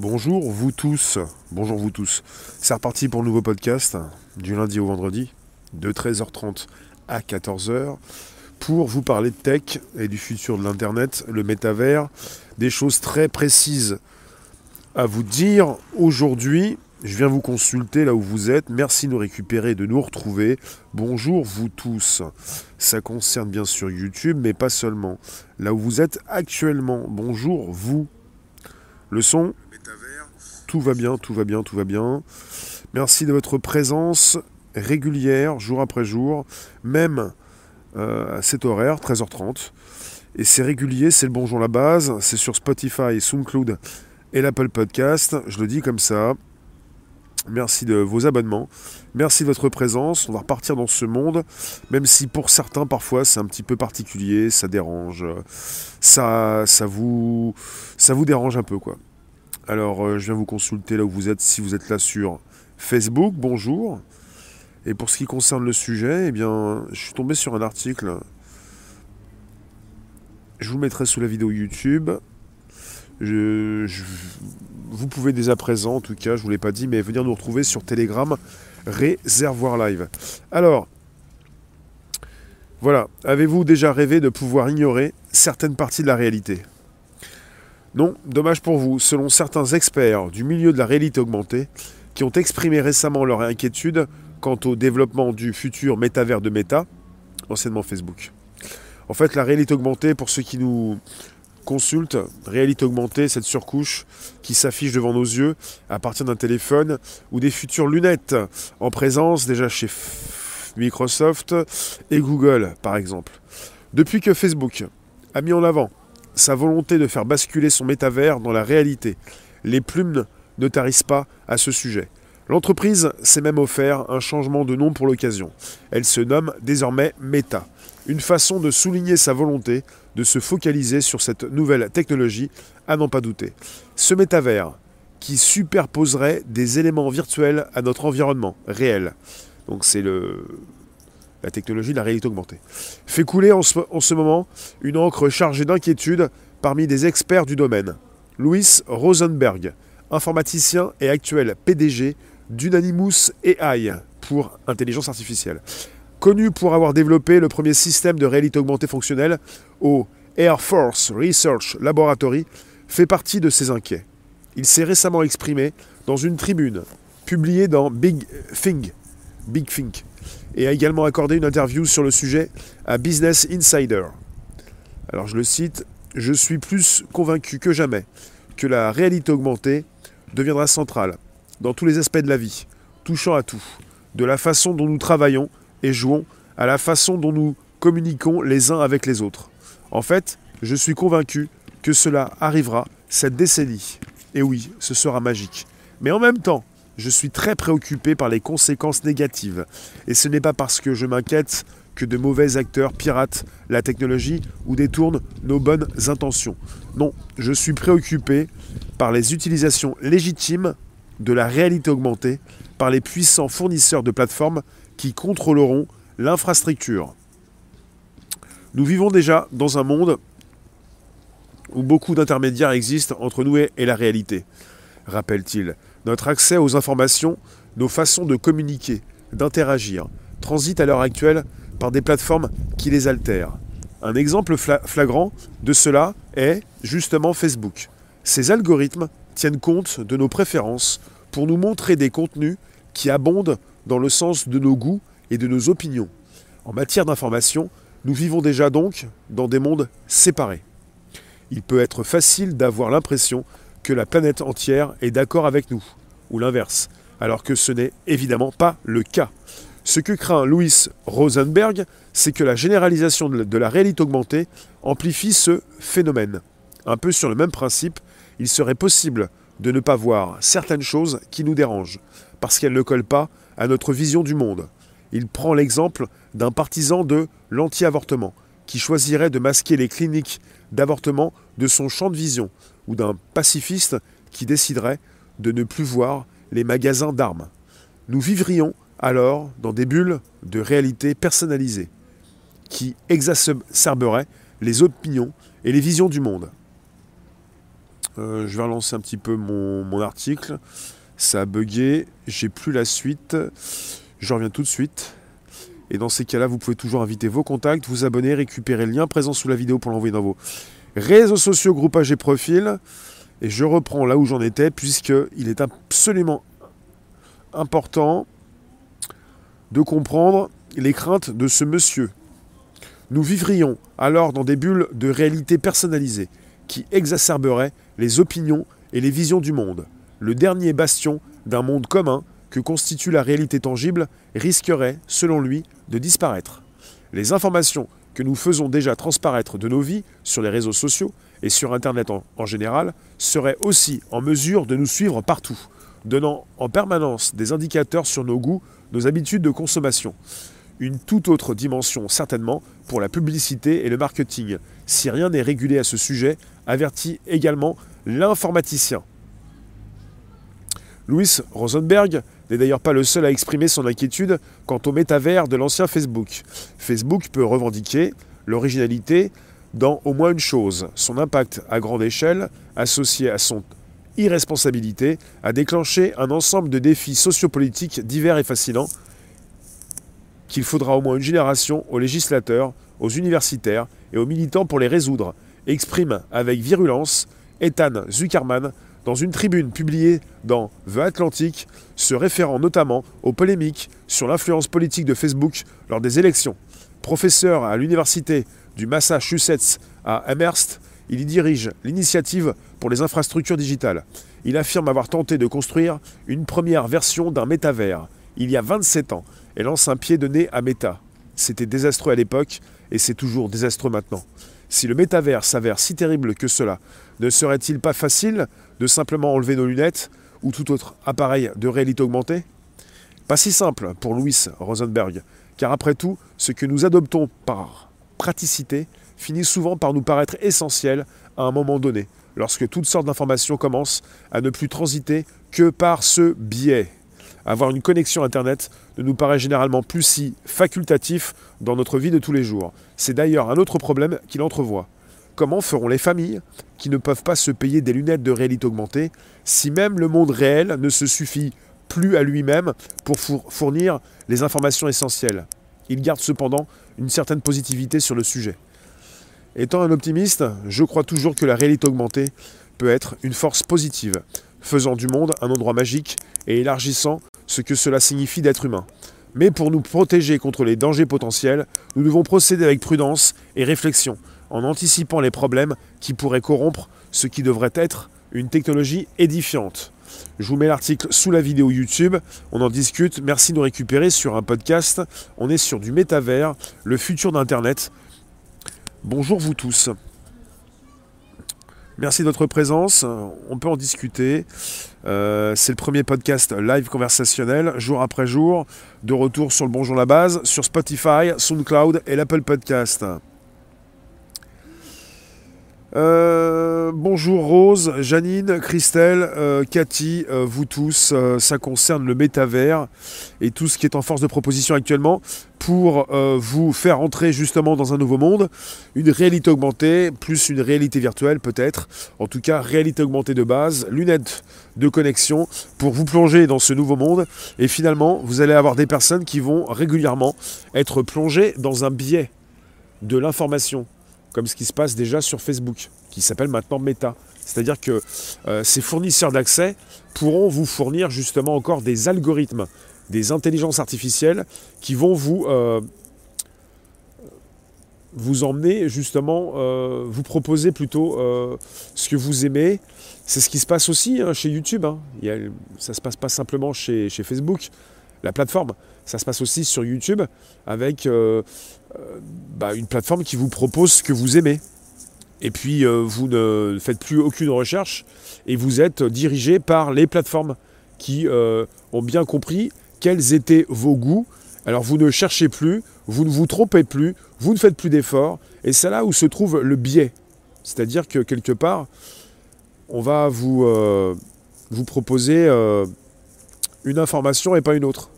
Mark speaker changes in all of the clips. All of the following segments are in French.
Speaker 1: Bonjour vous tous, bonjour vous tous. C'est reparti pour le nouveau podcast du lundi au vendredi de 13h30 à 14h pour vous parler de tech et du futur de l'internet, le métavers, des choses très précises à vous dire aujourd'hui. Je viens vous consulter là où vous êtes. Merci de nous récupérer, de nous retrouver. Bonjour vous tous. Ça concerne bien sûr YouTube, mais pas seulement. Là où vous êtes actuellement. Bonjour vous. Le son tout va bien, tout va bien, tout va bien. Merci de votre présence régulière, jour après jour, même euh, à cet horaire, 13h30. Et c'est régulier, c'est le bonjour la base, c'est sur Spotify, SoundCloud et l'Apple Podcast. Je le dis comme ça. Merci de vos abonnements. Merci de votre présence. On va repartir dans ce monde, même si pour certains, parfois, c'est un petit peu particulier, ça dérange. Ça, ça, vous, ça vous dérange un peu, quoi. Alors, euh, je viens vous consulter là où vous êtes, si vous êtes là sur Facebook, bonjour. Et pour ce qui concerne le sujet, eh bien, je suis tombé sur un article. Je vous le mettrai sous la vidéo YouTube. vous pouvez dès à présent, en tout cas, je ne vous l'ai pas dit, mais venir nous retrouver sur Telegram, Réservoir Live. Alors, voilà, avez-vous déjà rêvé de pouvoir ignorer certaines parties de la réalité? Non, dommage pour vous. Selon certains experts du milieu de la réalité augmentée, qui ont exprimé récemment leur inquiétude quant au développement du futur métavers de Meta, anciennement Facebook. En fait, la réalité augmentée, pour ceux qui nous consultent, réalité augmentée, cette surcouche qui s'affiche devant nos yeux à partir d'un téléphone ou des futures lunettes en présence déjà chez Microsoft et Google, par exemple. Depuis que Facebook a mis en avant sa volonté de faire basculer son métavers dans la réalité. Les plumes ne tarissent pas à ce sujet. L'entreprise s'est même offert un changement de nom pour l'occasion. Elle se nomme désormais Meta. Une façon de souligner sa volonté de se focaliser sur cette nouvelle technologie, à n'en pas douter. Ce métavers, qui superposerait des éléments virtuels à notre environnement réel. Donc c'est le, la technologie de la réalité augmentée, fait couler en ce, moment une encre chargée d'inquiétude parmi des experts du domaine. Louis Rosenberg, informaticien et actuel PDG d'Unanimous AI pour intelligence artificielle. Connu pour avoir développé le premier système de réalité augmentée fonctionnelle au Air Force Research Laboratory, fait partie de ces inquiets. Il s'est récemment exprimé dans une tribune publiée dans Big Think, Big Think et a également accordé une interview sur le sujet à Business Insider. Alors je le cite, je suis plus convaincu que jamais que la réalité augmentée deviendra centrale dans tous les aspects de la vie, touchant à tout, de la façon dont nous travaillons et jouons à la façon dont nous communiquons les uns avec les autres. En fait, je suis convaincu que cela arrivera cette décennie. Et oui, ce sera magique. Mais en même temps, je suis très préoccupé par les conséquences négatives. Et ce n'est pas parce que je m'inquiète que de mauvais acteurs piratent la technologie ou détournent nos bonnes intentions. Non, je suis préoccupé par les utilisations légitimes de la réalité augmentée par les puissants fournisseurs de plateformes qui contrôleront l'infrastructure. Nous vivons déjà dans un monde où beaucoup d'intermédiaires existent entre nous et la réalité, rappelle-t-il. Notre accès aux informations, nos façons de communiquer, d'interagir, transitent à l'heure actuelle par des plateformes qui les altèrent. Un exemple flagrant de cela est justement Facebook. Ces algorithmes tiennent compte de nos préférences pour nous montrer des contenus qui abondent dans le sens de nos goûts et de nos opinions. En matière d'information, nous vivons déjà donc dans des mondes séparés. Il peut être facile d'avoir l'impression la planète entière est d'accord avec nous, ou l'inverse, alors que ce n'est évidemment pas le cas. Ce que craint Louis Rosenberg, c'est que la généralisation de la réalité augmentée amplifie ce phénomène. Un peu sur le même principe, il serait possible de ne pas voir certaines choses qui nous dérangent, parce qu'elles ne collent pas à notre vision du monde. Il prend l'exemple d'un partisan de l'anti-avortement, qui choisirait de masquer les cliniques d'avortement de son champ de vision, ou d'un pacifiste qui déciderait de ne plus voir les magasins d'armes. Nous vivrions alors dans des bulles de réalité personnalisées qui exacerberaient les opinions et les visions du monde. Euh, je vais relancer un petit peu mon, mon article. Ça a bugué, j'ai plus la suite. Je reviens tout de suite. Et dans ces cas-là, vous pouvez toujours inviter vos contacts, vous abonner, récupérer le lien présent sous la vidéo pour l'envoyer dans vos réseaux sociaux, groupages et profils. Et je reprends là où j'en étais, puisqu'il est absolument important de comprendre les craintes de ce monsieur. Nous vivrions alors dans des bulles de réalité personnalisée qui exacerberaient les opinions et les visions du monde. Le dernier bastion d'un monde commun que constitue la réalité tangible risquerait, selon lui, de disparaître. Les informations que nous faisons déjà transparaître de nos vies sur les réseaux sociaux et sur Internet en, général seraient aussi en mesure de nous suivre partout, donnant en permanence des indicateurs sur nos goûts, nos habitudes de consommation. Une toute autre dimension certainement pour la publicité et le marketing, si rien n'est régulé à ce sujet, avertit également l'informaticien. Louis Rosenberg n'est d'ailleurs pas le seul à exprimer son inquiétude quant au métavers de l'ancien Facebook. Facebook peut revendiquer l'originalité dans au moins une chose, son impact à grande échelle, associé à son irresponsabilité, a déclenché un ensemble de défis sociopolitiques divers et fascinants qu'il faudra au moins une génération aux législateurs, aux universitaires et aux militants pour les résoudre, exprime avec virulence Ethan Zuckerman dans une tribune publiée dans The Atlantic, se référant notamment aux polémiques sur l'influence politique de Facebook lors des élections. Professeur à l'université du Massachusetts à Amherst, il y dirige l'initiative pour les infrastructures digitales. Il affirme avoir tenté de construire une première version d'un métavers il y a 27 ans et lance un pied de nez à Meta. C'était désastreux à l'époque et c'est toujours désastreux maintenant. Si le métavers s'avère si terrible que cela, ne serait-il pas facile de simplement enlever nos lunettes ou tout autre appareil de réalité augmentée? Pas si simple pour Louis Rosenberg, car après tout, ce que nous adoptons par praticité finit souvent par nous paraître essentiel à un moment donné, lorsque toutes sortes d'informations commencent à ne plus transiter que par ce biais. Avoir une connexion Internet ne nous paraît généralement plus si facultatif dans notre vie de tous les jours. C'est d'ailleurs un autre problème qu'il entrevoit. Comment feront les familles qui ne peuvent pas se payer des lunettes de réalité augmentée si même le monde réel ne se suffit plus à lui-même pour fournir les informations essentielles? Il garde cependant une certaine positivité sur le sujet. Étant un optimiste, je crois toujours que la réalité augmentée peut être une force positive, faisant du monde un endroit magique et élargissant ce que cela signifie d'être humain. Mais pour nous protéger contre les dangers potentiels, nous devons procéder avec prudence et réflexion, en anticipant les problèmes qui pourraient corrompre ce qui devrait être une technologie édifiante. Je vous mets l'article sous la vidéo YouTube, on en discute, merci de nous récupérer sur un podcast, on est sur du métavers, le futur d'Internet. Bonjour vous tous. Merci de votre présence. On peut en discuter. Euh, c'est le premier podcast live conversationnel, jour après jour, de retour sur le Bonjour la base, sur Spotify, SoundCloud et l'Apple Podcast. Euh, bonjour Rose, Janine, Christelle, euh, Cathy, euh, vous tous. ça concerne le métavers et tout ce qui est en force de proposition actuellement pour vous faire entrer justement dans un nouveau monde. Une réalité augmentée, plus une réalité virtuelle peut-être. En tout cas, réalité augmentée de base, lunettes de connexion pour vous plonger dans ce nouveau monde. Et finalement, vous allez avoir des personnes qui vont régulièrement être plongées dans un biais de l'information comme ce qui se passe déjà sur Facebook, qui s'appelle maintenant Meta. C'est-à-dire que euh, ces fournisseurs d'accès pourront vous fournir justement encore des algorithmes, des intelligences artificielles qui vont vous, euh, emmener justement, euh, vous proposer plutôt ce que vous aimez. C'est ce qui se passe aussi hein, chez YouTube. Hein. Ça ne se passe pas simplement chez, Facebook la plateforme. Ça se passe aussi sur YouTube avec bah, une plateforme qui vous propose ce que vous aimez. Et puis euh, vous ne faites plus aucune recherche et vous êtes dirigé par les plateformes qui ont bien compris quels étaient vos goûts. Alors vous ne cherchez plus, vous ne vous trompez plus, vous ne faites plus d'efforts. Et c'est là où se trouve le biais. C'est-à-dire que quelque part, on va vous proposer une information et pas une autre.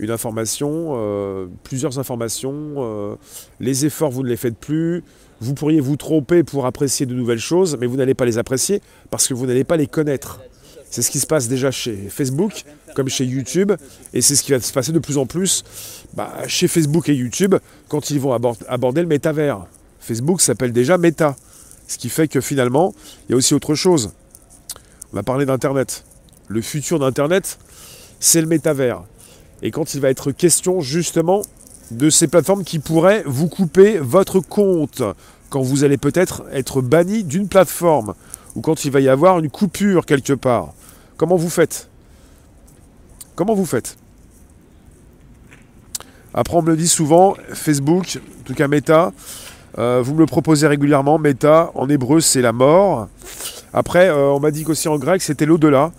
Speaker 1: Une information, euh, plusieurs informations, euh, les efforts vous ne les faites plus, vous pourriez vous tromper pour apprécier de nouvelles choses, mais vous n'allez pas les apprécier parce que vous n'allez pas les connaître. C'est ce qui se passe déjà chez Facebook, comme chez YouTube, et c'est ce qui va se passer de plus en plus bah, chez Facebook et YouTube quand ils vont aborder le métavers. Facebook s'appelle déjà Meta, ce qui fait que finalement, il y a aussi autre chose. On va parler d'Internet. Le futur d'Internet, c'est le métavers. Et quand il va être question justement de ces plateformes qui pourraient vous couper votre compte, quand vous allez peut-être être banni d'une plateforme, ou quand il va y avoir une coupure quelque part. Comment vous faites? Comment vous faites? Après, on me le dit souvent, Facebook, en tout cas Meta, euh, vous me le proposez régulièrement. Meta, en hébreu, c'est la mort. Après, euh, on m'a dit qu'aussi en grec, c'était l'au-delà.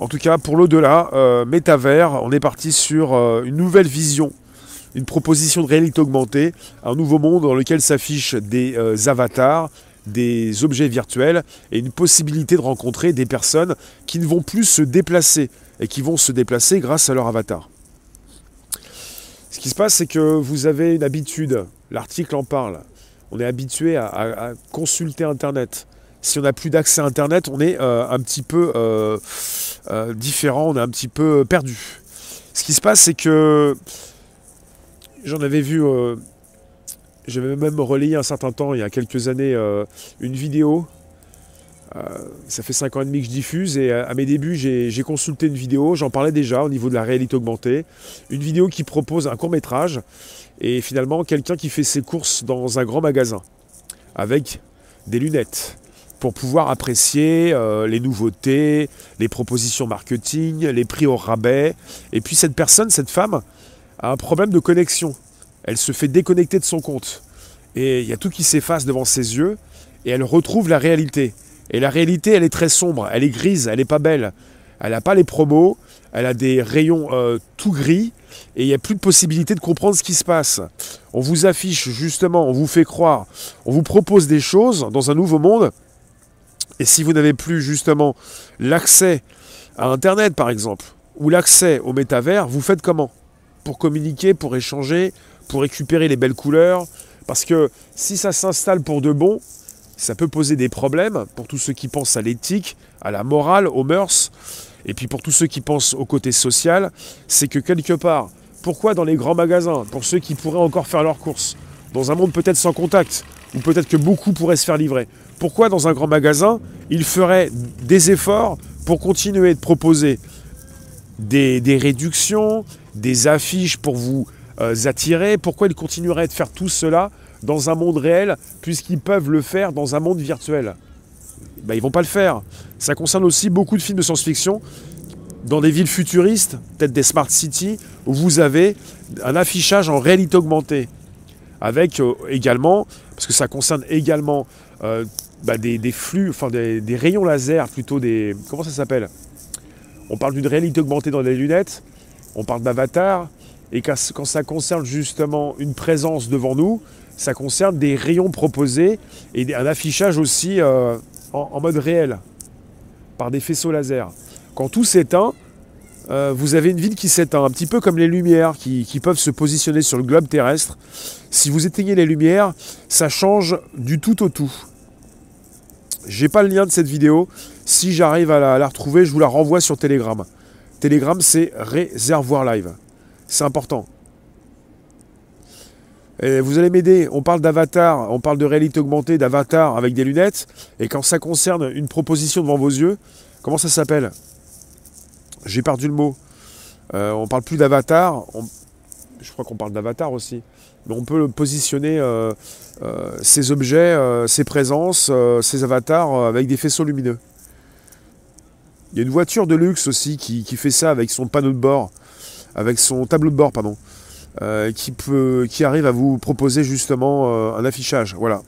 Speaker 1: En tout cas, pour l'au-delà, euh, métavers, on est parti sur une nouvelle vision, une proposition de réalité augmentée, un nouveau monde dans lequel s'affichent des avatars, des objets virtuels et une possibilité de rencontrer des personnes qui ne vont plus se déplacer et qui vont se déplacer grâce à leur avatar. Ce qui se passe, c'est que vous avez une habitude, l'article en parle, on est habitué à, consulter Internet. Si on n'a plus d'accès à Internet, on est euh, un petit peu euh, euh, différent, on est un petit peu perdu. Ce qui se passe, c'est que j'en avais vu, j'avais même relayé un certain temps, il y a quelques années, une vidéo. ça fait 5 ans et demi que je diffuse et à mes débuts j'ai consulté une vidéo, j'en parlais déjà au niveau de la réalité augmentée, une vidéo qui propose un court métrage et finalement quelqu'un qui fait ses courses dans un grand magasin avec des lunettes pour pouvoir apprécier euh, les nouveautés, les propositions marketing, les prix au rabais. Et puis cette personne, cette femme, a un problème de connexion. Elle se fait déconnecter de son compte. Et il y a tout qui s'efface devant ses yeux et elle retrouve la réalité. Et la réalité, elle est très sombre, elle est grise, elle n'est pas belle. Elle n'a pas les promos, elle a des rayons euh, tout gris, et il n'y a plus de possibilité de comprendre ce qui se passe. On vous affiche justement, on vous fait croire, on vous propose des choses dans un nouveau monde, et si vous n'avez plus justement l'accès à Internet par exemple, ou l'accès au métavers, vous faites comment? Pour communiquer, pour échanger, pour récupérer les belles couleurs, parce que si ça s'installe pour de bon, ça peut poser des problèmes pour tous ceux qui pensent à l'éthique, à la morale, aux mœurs. Et puis pour tous ceux qui pensent au côté social, c'est que quelque part, pourquoi dans les grands magasins, pour ceux qui pourraient encore faire leurs courses, dans un monde peut-être sans contact, ou peut-être que beaucoup pourraient se faire livrer, pourquoi dans un grand magasin, ils feraient des efforts pour continuer de proposer des, réductions, des affiches pour vous euh, attirer? Pourquoi ils continueraient de faire tout cela dans un monde réel, puisqu'ils peuvent le faire dans un monde virtuel? Ben, Ils vont pas le faire. Ça concerne aussi beaucoup de films de science-fiction dans des villes futuristes, peut-être des smart cities, où vous avez un affichage en réalité augmentée. Avec euh, également, parce que ça concerne également euh, bah, des, flux, enfin des, rayons laser, plutôt des. Comment ça s'appelle? On parle d'une réalité augmentée dans les lunettes, on parle d'avatar, et quand, ça concerne justement une présence devant nous, ça concerne des rayons proposés et un affichage aussi euh, en mode réel par des faisceaux laser. Quand tout s'éteint, euh, vous avez une ville qui s'éteint, un petit peu comme les lumières qui, peuvent se positionner sur le globe terrestre. Si vous éteignez les lumières, ça change du tout au tout. J'ai pas le lien de cette vidéo. Si j'arrive à la, retrouver, je vous la renvoie sur Telegram. Telegram, c'est réservoir live. C'est important. Vous allez m'aider. On parle d'avatar, on parle de réalité augmentée, d'avatar avec des lunettes. Et quand ça concerne une proposition devant vos yeux, comment ça s'appelle? J'ai perdu le mot. Euh, on parle plus d'avatar. Je crois qu'on parle d'avatar aussi. On peut positionner euh, euh, ces objets, ces présences, ces avatars avec des faisceaux lumineux. Il y a une voiture de luxe aussi qui, qui, fait ça avec son panneau de bord, avec son tableau de bord, pardon, qui, peut, qui arrive à vous proposer justement un affichage. Voilà.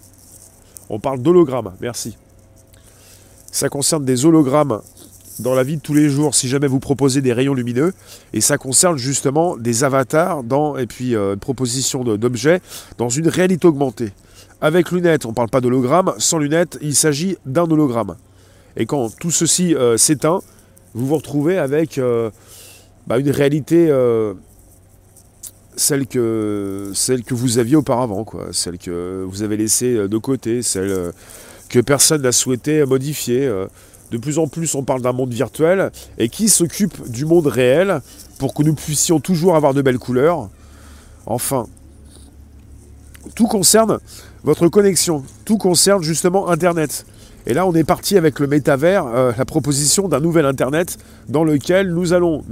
Speaker 1: On parle d'hologramme, merci. Ça concerne des hologrammes dans la vie de tous les jours si jamais vous proposez des rayons lumineux. Et ça concerne justement des avatars dans, et puis euh, une proposition d'objets dans une réalité augmentée. Avec lunettes, on ne parle pas d'hologramme. Sans lunettes, il s'agit d'un hologramme. Et quand tout ceci euh, s'éteint, vous vous retrouvez avec euh, bah, une réalité celle que, celle que vous aviez auparavant, quoi, celle que vous avez laissée de côté, celle que personne n'a souhaité modifier. De plus en plus, on parle d'un monde virtuel et qui s'occupe du monde réel pour que nous puissions toujours avoir de belles couleurs. Enfin, tout concerne votre connexion, tout concerne justement Internet. Et là, on est parti avec le métavers, euh, la proposition d'un nouvel Internet dans lequel nous allons,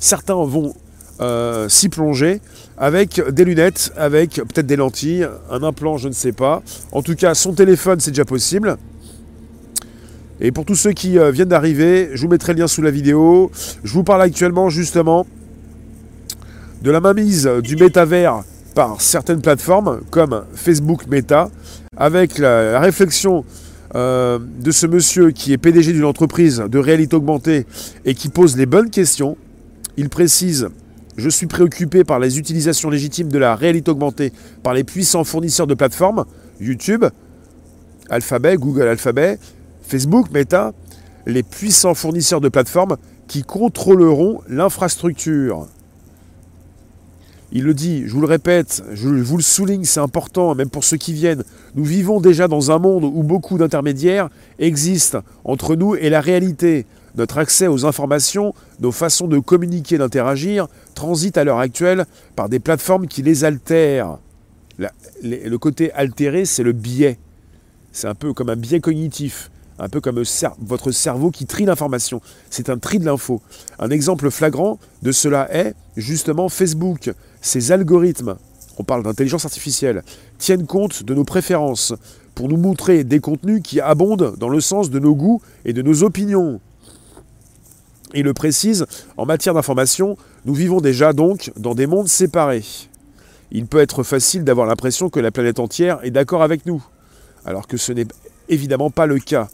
Speaker 1: certains vont euh, s'y plonger avec des lunettes, avec peut-être des lentilles, un implant, je ne sais pas. En tout cas, son téléphone, c'est déjà possible. Et pour tous ceux qui euh, viennent d'arriver, je vous mettrai le lien sous la vidéo. Je vous parle actuellement justement de la mainmise du métavers par certaines plateformes comme Facebook Meta, avec la, réflexion euh, de ce monsieur qui est PDG d'une entreprise de réalité augmentée et qui pose les bonnes questions. Il précise Je suis préoccupé par les utilisations légitimes de la réalité augmentée par les puissants fournisseurs de plateformes, YouTube, Alphabet, Google Alphabet, Facebook, Meta, les puissants fournisseurs de plateformes qui contrôleront l'infrastructure. Il le dit, je vous le répète, je vous le souligne, c'est important, même pour ceux qui viennent. Nous vivons déjà dans un monde où beaucoup d'intermédiaires existent entre nous et la réalité. Notre accès aux informations, nos façons de communiquer, d'interagir, transitent à l'heure actuelle par des plateformes qui les altèrent. le côté altéré, c'est le biais. C'est un peu comme un biais cognitif un peu comme votre cerveau qui trie l'information. C'est un tri de l'info. Un exemple flagrant de cela est justement Facebook. Ces algorithmes, on parle d'intelligence artificielle, tiennent compte de nos préférences pour nous montrer des contenus qui abondent dans le sens de nos goûts et de nos opinions. Il le précise, en matière d'information, nous vivons déjà donc dans des mondes séparés. Il peut être facile d'avoir l'impression que la planète entière est d'accord avec nous, alors que ce n'est évidemment pas le cas.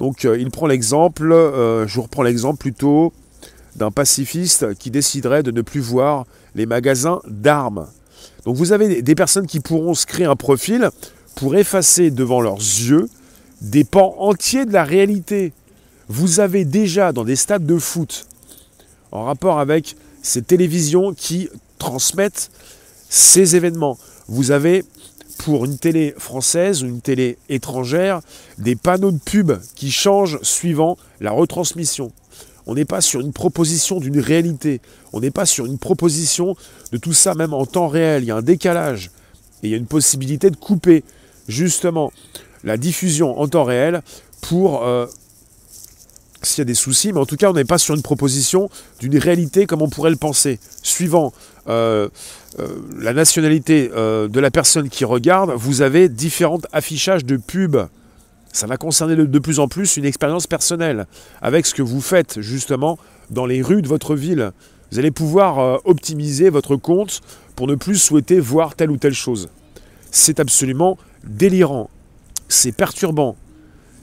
Speaker 1: Donc euh, il prend l'exemple, euh, je reprends l'exemple plutôt d'un pacifiste qui déciderait de ne plus voir les magasins d'armes. Donc vous avez des personnes qui pourront se créer un profil pour effacer devant leurs yeux des pans entiers de la réalité. Vous avez déjà dans des stades de foot, en rapport avec ces télévisions qui transmettent ces événements, vous avez pour une télé française ou une télé étrangère des panneaux de pub qui changent suivant la retransmission. On n'est pas sur une proposition d'une réalité. On n'est pas sur une proposition de tout ça même en temps réel. Il y a un décalage. Et il y a une possibilité de couper justement la diffusion en temps réel pour euh, s'il y a des soucis, mais en tout cas, on n'est pas sur une proposition d'une réalité comme on pourrait le penser, suivant euh, euh, la nationalité euh, de la personne qui regarde, vous avez différents affichages de pubs. Ça va concerner de plus en plus une expérience personnelle, avec ce que vous faites justement dans les rues de votre ville. Vous allez pouvoir optimiser votre compte pour ne plus souhaiter voir telle ou telle chose. C'est absolument délirant. C'est perturbant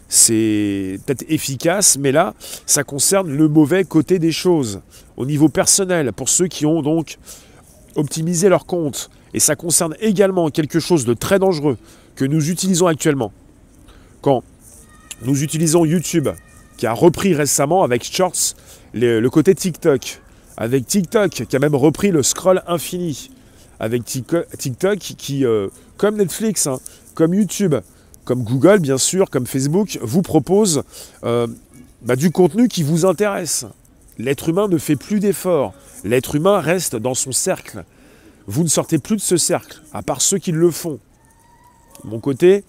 Speaker 1: c'est peut-être efficace, mais là, ça concerne le mauvais côté des choses, au niveau personnel, pour ceux qui ont donc optimisé leur compte. Et ça concerne également quelque chose de très dangereux que nous utilisons actuellement. Quand nous utilisons YouTube, qui a repris récemment avec Shorts le, côté TikTok, avec TikTok qui a même repris le scroll infini, avec TikTok qui, euh, comme Netflix, hein, comme YouTube, comme Google bien sûr, comme Facebook, vous propose euh, bah, du contenu qui vous intéresse. L'être humain ne fait plus d'efforts. L'être humain reste dans son cercle. Vous ne sortez plus de ce cercle, à part ceux qui le font. Mon côté,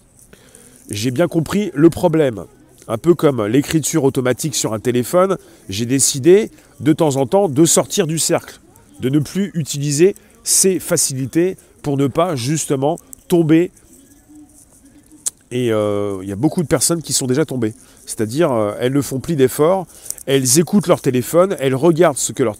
Speaker 1: j'ai bien compris le problème. Un peu comme l'écriture automatique sur un téléphone, j'ai décidé de temps en temps de sortir du cercle, de ne plus utiliser ces facilités pour ne pas justement tomber et euh, il y a beaucoup de personnes qui sont déjà tombées. C'est-à-dire, euh, elles ne font plus d'efforts, elles écoutent leur téléphone, elles regardent ce que leur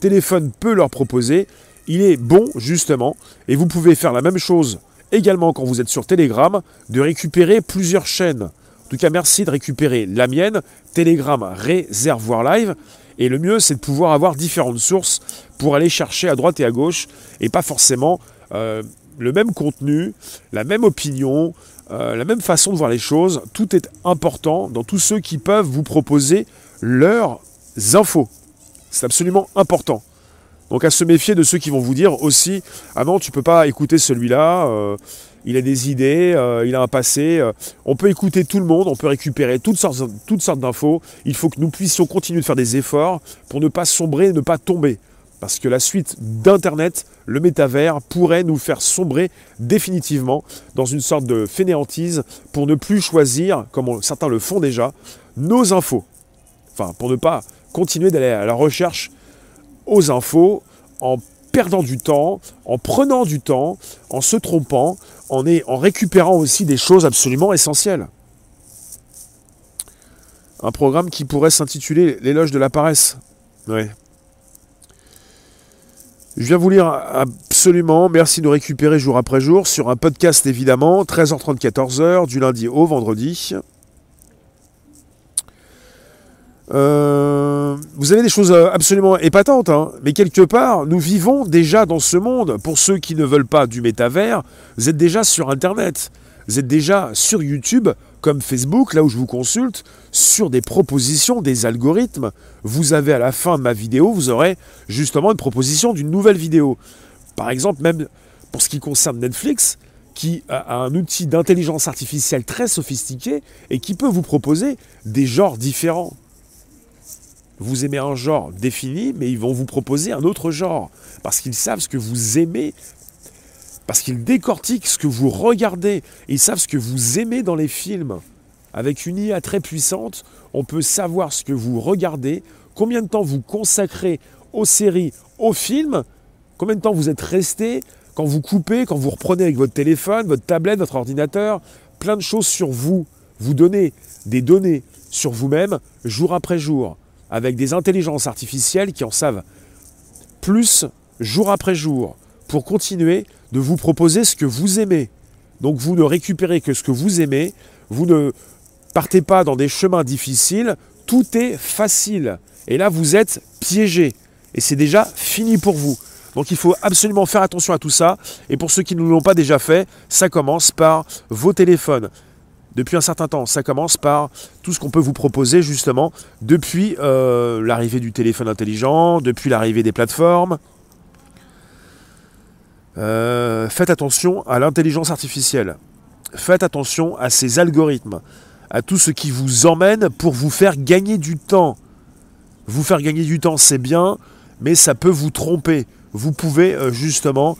Speaker 1: téléphone peut leur proposer. Il est bon, justement, et vous pouvez faire la même chose également quand vous êtes sur Telegram, de récupérer plusieurs chaînes. En tout cas, merci de récupérer la mienne, Telegram Réservoir Live. Et le mieux, c'est de pouvoir avoir différentes sources pour aller chercher à droite et à gauche, et pas forcément euh, le même contenu, la même opinion, euh, la même façon de voir les choses. Tout est important dans tous ceux qui peuvent vous proposer leurs infos. C'est absolument important. Donc à se méfier de ceux qui vont vous dire aussi Ah non, tu peux pas écouter celui-là, euh, il a des idées, euh, il a un passé. on peut écouter tout le monde, on peut récupérer toutes sortes d'infos. Il faut que nous puissions continuer de faire des efforts pour ne pas sombrer, ne pas tomber. Parce que la suite d'Internet, le métavers, pourrait nous faire sombrer définitivement dans une sorte de fainéantise pour ne plus choisir, comme certains le font déjà, nos infos. Enfin, pour ne pas continuer d'aller à la recherche aux infos en perdant du temps, en prenant du temps, en se trompant, en, récupérant aussi des choses absolument essentielles. Un programme qui pourrait s'intituler L'éloge de la paresse. Je viens vous lire absolument, merci de nous récupérer jour après jour, sur un podcast évidemment, 13h30, 14h, du lundi au vendredi. Euh, vous avez des choses euh, absolument épatantes, hein, mais quelque part, nous vivons déjà dans ce monde. Pour ceux qui ne veulent pas du métavers, vous êtes déjà sur Internet, vous êtes déjà sur YouTube, comme Facebook, là où je vous consulte, sur des propositions, des algorithmes. Vous avez à la fin de ma vidéo, vous aurez justement une proposition d'une nouvelle vidéo. Par exemple, même pour ce qui concerne Netflix, qui a un outil d'intelligence artificielle très sophistiqué et qui peut vous proposer des genres différents. Vous aimez un genre défini, mais ils vont vous proposer un autre genre. Parce qu'ils savent ce que vous aimez, parce qu'ils décortiquent ce que vous regardez. Ils savent ce que vous aimez dans les films. Avec une IA très puissante, on peut savoir ce que vous regardez, combien de temps vous consacrez aux séries, aux films, combien de temps vous êtes resté quand vous coupez, quand vous reprenez avec votre téléphone, votre tablette, votre ordinateur, plein de choses sur vous. Vous donnez des données sur vous-même jour après jour, avec des intelligences artificielles qui en savent plus jour après jour, pour continuer de vous proposer ce que vous aimez. Donc vous ne récupérez que ce que vous aimez, vous ne partez pas dans des chemins difficiles, tout est facile. Et là, vous êtes piégé. Et c'est déjà fini pour vous. Donc il faut absolument faire attention à tout ça. Et pour ceux qui ne l'ont pas déjà fait, ça commence par vos téléphones. Depuis un certain temps, ça commence par tout ce qu'on peut vous proposer justement depuis euh, l'arrivée du téléphone intelligent, depuis l'arrivée des plateformes. Euh, faites attention à l'intelligence artificielle. Faites attention à ces algorithmes, à tout ce qui vous emmène pour vous faire gagner du temps. Vous faire gagner du temps, c'est bien, mais ça peut vous tromper. Vous pouvez euh, justement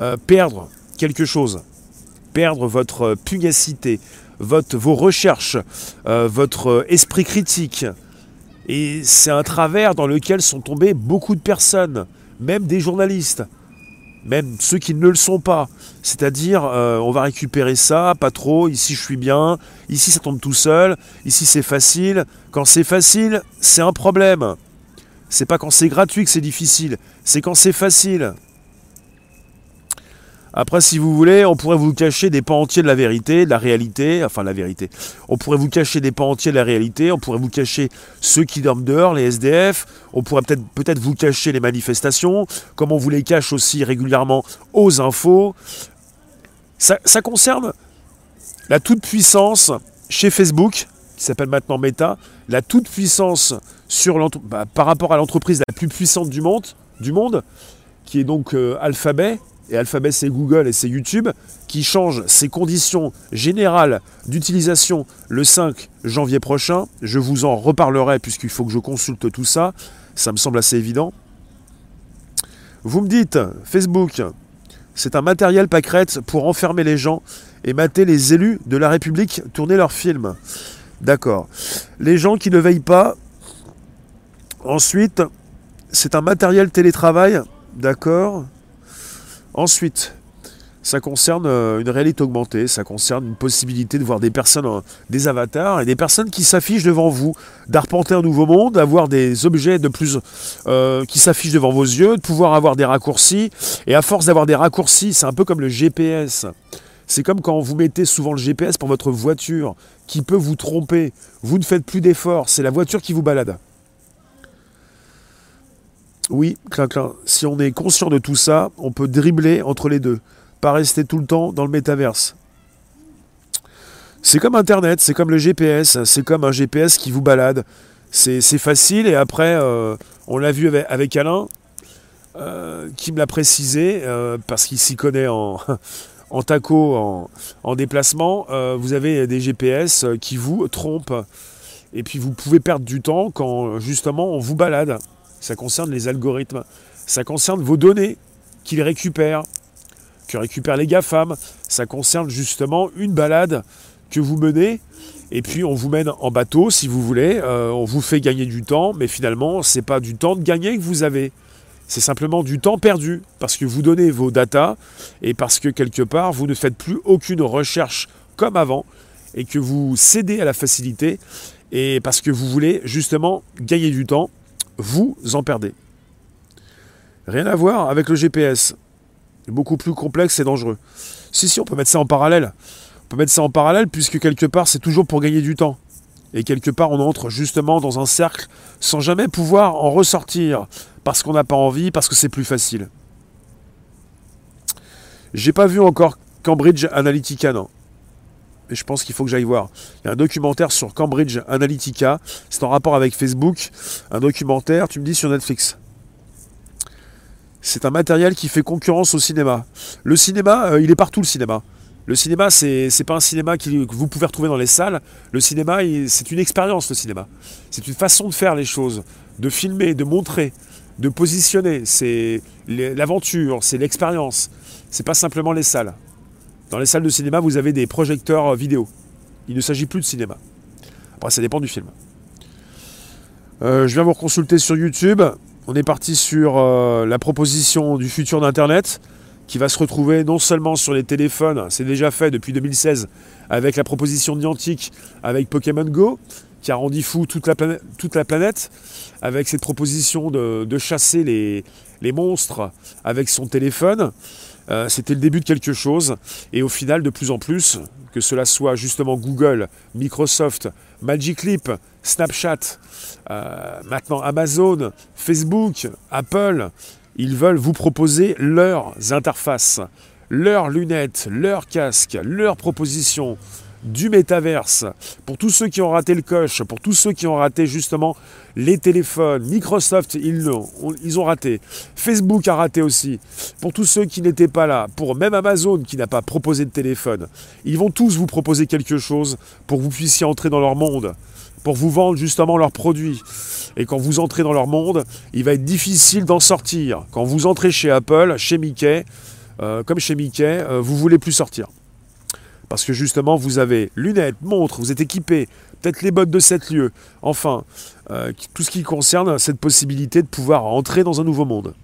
Speaker 1: euh, perdre quelque chose, perdre votre votre, vos recherches, votre esprit critique. Et c'est un travers dans lequel sont tombés beaucoup de personnes, même des journalistes même ceux qui ne le sont pas. C'est-à-dire, euh, on va récupérer ça, pas trop, ici je suis bien, ici ça tombe tout seul, ici c'est facile. Quand c'est facile, c'est un problème. C'est pas quand c'est gratuit que c'est difficile, c'est quand c'est facile. Après, si vous voulez, on pourrait vous cacher des pans entiers de la vérité, de la réalité, enfin la vérité. On pourrait vous cacher des pans entiers de la réalité, on pourrait vous cacher ceux qui dorment dehors, les SDF, on pourrait peut-être peut-être vous cacher les manifestations, comme on vous les cache aussi régulièrement aux infos. Ça, ça concerne la toute-puissance chez Facebook, qui s'appelle maintenant Meta, la toute-puissance bah, par rapport à l'entreprise la plus puissante du monde, du monde qui est donc euh, Alphabet, et Alphabet c'est Google et c'est YouTube, qui change ses conditions générales d'utilisation le 5 janvier prochain. Je vous en reparlerai puisqu'il faut que je consulte tout ça. Ça me semble assez évident. Vous me dites, Facebook, c'est un matériel pâquerette pour enfermer les gens et mater les élus de la République tourner leurs films. D'accord. Les gens qui ne veillent pas. Ensuite, c'est un matériel télétravail. D'accord. Ensuite, ça concerne euh, une réalité augmentée, ça concerne une possibilité de voir des personnes, euh, des avatars et des personnes qui s'affichent devant vous, d'arpenter un nouveau monde, d'avoir des objets de plus euh, qui s'affichent devant vos yeux, de pouvoir avoir des raccourcis. Et à force d'avoir des raccourcis, c'est un peu comme le GPS. C'est comme quand vous mettez souvent le GPS pour votre voiture, qui peut vous tromper. Vous ne faites plus d'efforts, c'est la voiture qui vous balade. Oui, clin, clin. Si on est conscient de tout ça, on peut dribbler entre les deux, pas rester tout le temps dans le métaverse. C'est comme Internet, c'est comme le GPS, c'est comme un GPS qui vous balade. C'est facile et après, euh, on l'a vu avec, avec Alain, euh, qui me l'a précisé, euh, parce qu'il s'y connaît en, en taco, en, déplacement. vous avez des GPS qui vous trompent. Et puis vous pouvez perdre du temps quand justement on vous balade. Ça concerne les algorithmes. Ça concerne vos données qu'ils récupèrent, que récupèrent les GAFAM. Ça concerne justement une balade que vous menez. Et puis on vous mène en bateau si vous voulez. on vous fait gagner du temps. Mais finalement, ce n'est pas du temps de gagner que vous avez. C'est simplement du temps perdu parce que vous donnez vos datas et parce que quelque part vous ne faites plus aucune recherche comme avant et que vous cédez à la facilité et parce que vous voulez justement gagner du temps, vous en perdez. Rien à voir avec le GPS. Beaucoup plus complexe et dangereux. Si, si, on peut mettre ça en parallèle. On peut mettre ça en parallèle puisque quelque part c'est toujours pour gagner du temps. Et quelque part, on entre justement dans un cercle sans jamais pouvoir en ressortir, parce qu'on n'a pas envie, parce que c'est plus facile. J'ai pas vu encore Cambridge Analytica, non. Mais je pense qu'il faut que j'aille voir. Il y a un documentaire sur Cambridge Analytica. C'est en rapport avec Facebook. Un documentaire, tu me dis, sur Netflix. C'est un matériel qui fait concurrence au cinéma. Le cinéma, euh, il est partout le cinéma. Le cinéma, c'est n'est pas un cinéma que vous pouvez retrouver dans les salles. Le cinéma, c'est une expérience, le cinéma. C'est une façon de faire les choses, de filmer, de montrer, de positionner. C'est l'aventure, c'est l'expérience. C'est pas simplement les salles. Dans les salles de cinéma, vous avez des projecteurs euh, vidéo. Il ne s'agit plus de cinéma. Après, ça dépend du film. Euh, je viens vous consulter sur YouTube. On est parti sur euh, la proposition du futur d'Internet qui va se retrouver non seulement sur les téléphones, c'est déjà fait depuis 2016 avec la proposition de Niantic avec Pokémon Go, qui a rendu fou toute la, planète, toute la planète avec cette proposition de, chasser les, les, monstres avec son téléphone. Euh, c'était le début de quelque chose, et au final, de plus en plus, que cela soit justement Google, Microsoft, Magic Leap, Snapchat, euh, maintenant Amazon, Facebook, Apple, ils veulent vous proposer leurs interfaces, leurs lunettes, leurs casques, leurs propositions du métaverse. Pour tous ceux qui ont raté le coche, pour tous ceux qui ont raté justement les téléphones, Microsoft, ils, ont raté. Facebook a raté aussi. Pour tous ceux qui n'étaient pas là, pour même Amazon qui n'a pas proposé de téléphone, ils vont tous vous proposer quelque chose pour que vous puissiez entrer dans leur monde pour vous vendre justement leurs produits. Et quand vous entrez dans leur monde, il va être difficile d'en sortir. Quand vous entrez chez Apple, chez Mickey, euh, comme chez Mickey, euh, vous voulez plus sortir. Parce que justement, vous avez lunettes, montres, vous êtes équipé, peut-être les bottes de 7 lieux. Enfin, euh, tout ce qui concerne cette possibilité de pouvoir entrer dans un nouveau monde.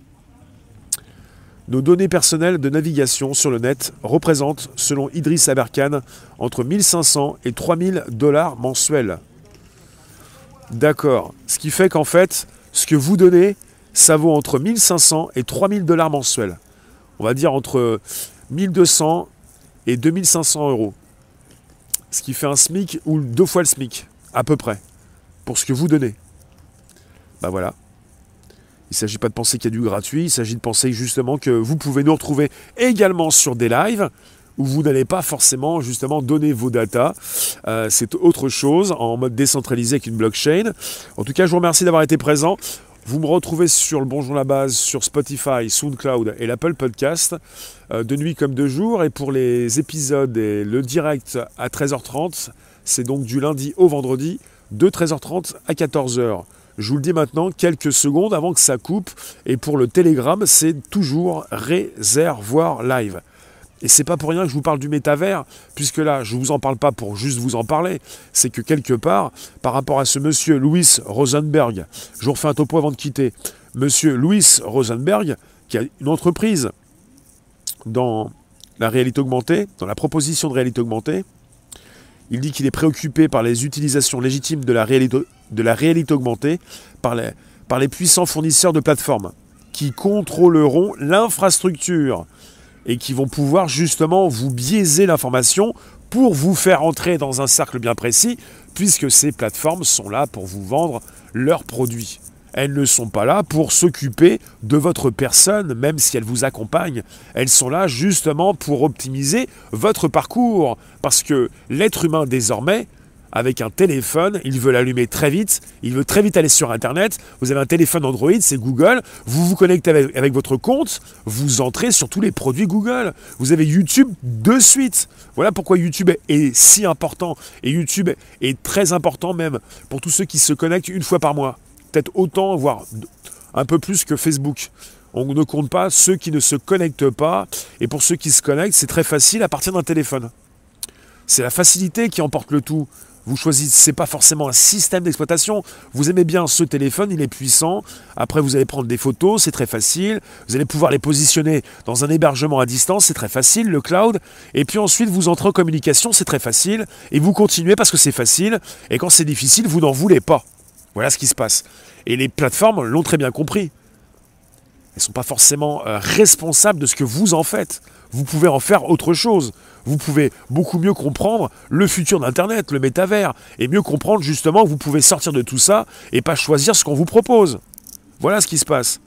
Speaker 1: Nos données personnelles de navigation sur le net représentent, selon Idriss Aberkan, entre 1500 et 3000 dollars mensuels. D'accord. Ce qui fait qu'en fait, ce que vous donnez, ça vaut entre 1500 et 3000 dollars mensuels. On va dire entre 1200 et 2500 euros. Ce qui fait un SMIC ou deux fois le SMIC, à peu près, pour ce que vous donnez. Ben voilà. Il ne s'agit pas de penser qu'il y a du gratuit, il s'agit de penser justement que vous pouvez nous retrouver également sur des lives où vous n'allez pas forcément justement donner vos datas. Euh, c'est autre chose en mode décentralisé avec une blockchain. En tout cas, je vous remercie d'avoir été présent. Vous me retrouvez sur le Bonjour la base, sur Spotify, SoundCloud et l'Apple Podcast, euh, de nuit comme de jour. Et pour les épisodes et le direct à 13h30, c'est donc du lundi au vendredi, de 13h30 à 14h. Je vous le dis maintenant, quelques secondes avant que ça coupe. Et pour le Telegram, c'est toujours réservoir live. Et c'est pas pour rien que je vous parle du métavers, puisque là, je ne vous en parle pas pour juste vous en parler. C'est que quelque part, par rapport à ce monsieur Louis Rosenberg, je vous refais un topo avant de quitter. Monsieur Louis Rosenberg, qui a une entreprise dans la réalité augmentée, dans la proposition de réalité augmentée, il dit qu'il est préoccupé par les utilisations légitimes de la réalité, augmentée par les puissants fournisseurs de plateformes qui contrôleront l'infrastructure et qui vont pouvoir justement vous biaiser l'information pour vous faire entrer dans un cercle bien précis, puisque ces plateformes sont là pour vous vendre leurs produits. Elles ne sont pas là pour s'occuper de votre personne, même si elles vous accompagnent. Elles sont là justement pour optimiser votre parcours. Parce que l'être humain désormais avec un téléphone, il veut l'allumer très vite, il veut très vite aller sur Internet, vous avez un téléphone Android, c'est Google, vous vous connectez avec, votre compte, vous entrez sur tous les produits Google, vous avez YouTube de suite. Voilà pourquoi YouTube est si important, et YouTube est très important même pour tous ceux qui se connectent une fois par mois, peut-être autant, voire un peu plus que Facebook. On ne compte pas ceux qui ne se connectent pas, et pour ceux qui se connectent, c'est très facile à partir d'un téléphone. C'est la facilité qui emporte le tout. Vous choisissez pas forcément un système d'exploitation. Vous aimez bien ce téléphone, il est puissant. Après, vous allez prendre des photos, c'est très facile. Vous allez pouvoir les positionner dans un hébergement à distance, c'est très facile, le cloud. Et puis ensuite, vous entrez en communication, c'est très facile. Et vous continuez parce que c'est facile. Et quand c'est difficile, vous n'en voulez pas. Voilà ce qui se passe. Et les plateformes l'ont très bien compris. Elles ne sont pas forcément euh, responsables de ce que vous en faites vous pouvez en faire autre chose. Vous pouvez beaucoup mieux comprendre le futur d'Internet, le métavers, et mieux comprendre justement que vous pouvez sortir de tout ça et pas choisir ce qu'on vous propose. Voilà ce qui se passe.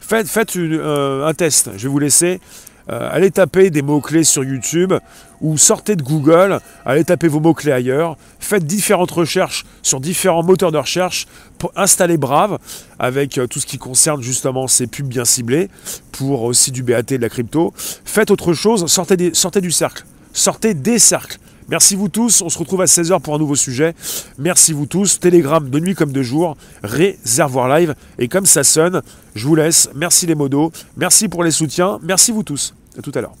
Speaker 1: Faites, euh, un test. Je vais vous laisser. Euh, allez taper des mots-clés sur YouTube ou sortez de Google, allez taper vos mots-clés ailleurs, faites différentes recherches sur différents moteurs de recherche, pour installer Brave avec euh, tout ce qui concerne justement ces pubs bien ciblées pour aussi du BAT de la crypto. Faites autre chose, sortez, sortez du cercle, sortez des cercles. Merci vous tous, on se retrouve à 16h pour un nouveau sujet. Merci vous tous, Telegram de nuit comme de jour, réservoir live. Et comme ça sonne, je vous laisse. Merci les modos, merci pour les soutiens, merci vous tous. À tout à l'heure.